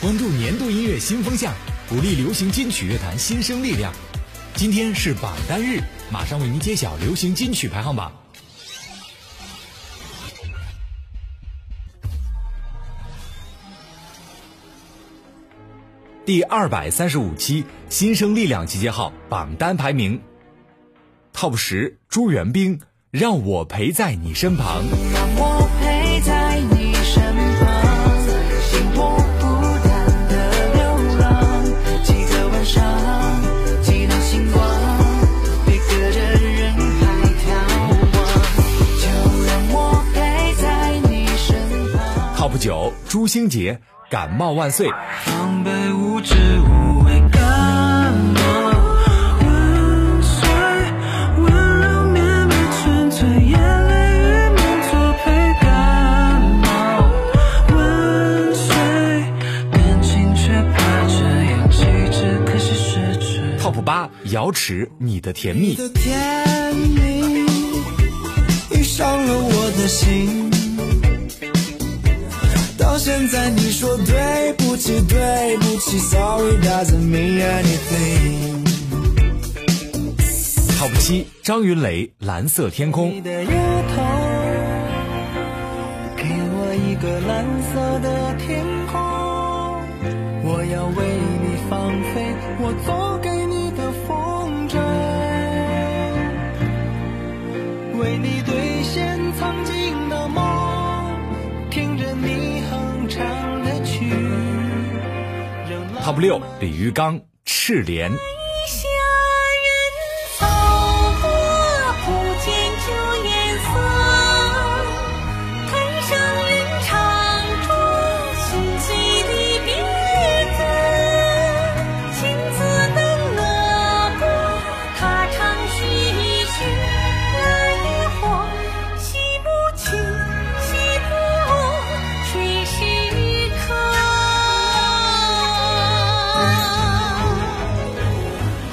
关注年度音乐新风向，鼓励流行金曲乐坛新生力量。今天是榜单日，马上为您揭晓流行金曲排行榜。第二百三十五期新生力量集结号榜单排名，Top 十朱元冰，让我陪在你身旁。朱星杰，感冒万岁。防备无知无畏感冒，万岁，温柔绵绵纯粹，眼泪与梦作陪感冒，万岁，感情却怕这样机智，可惜失去。Top 八瑶池，你的甜蜜。的甜蜜，已伤了我的心。现在你说对不起，对不起，Sorry doesn't mean anything。Top 七张云雷，蓝色天你空。的头，给我一个蓝色的天空，我要为你放飞我 Top 六李玉刚，赤莲。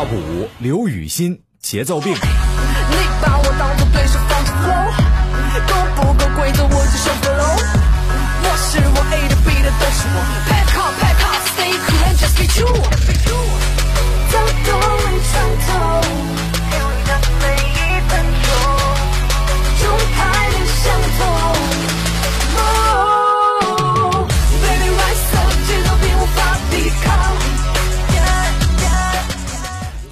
Top 五刘雨欣，节奏病。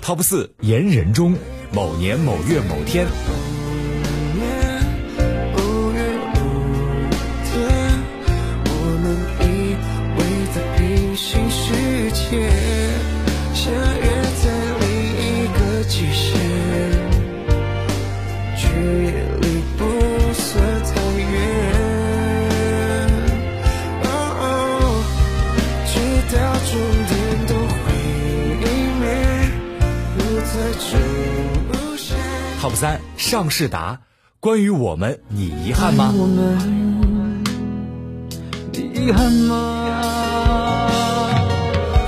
Top 四言人中，某年某月某天。Top 三尚士达，关于我们，你遗憾吗？我们，你遗憾吗？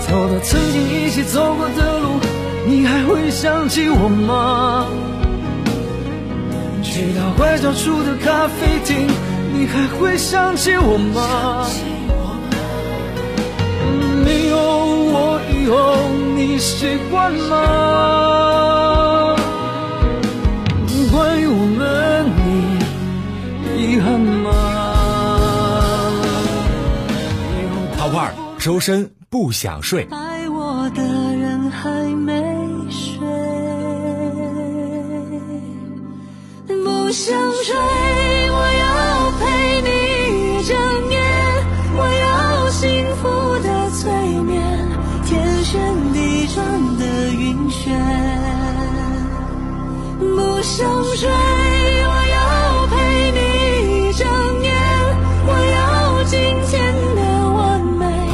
走到曾经一起走过的路，你还会想起我吗？去到拐角处的咖啡厅，你还会想起我吗？没有我以后，你习惯吗？以后 Top 二周深，不想睡。爱我的人还没睡，不想睡，我要陪你一整夜，我要幸福的催眠，天旋地转的晕眩。不想睡，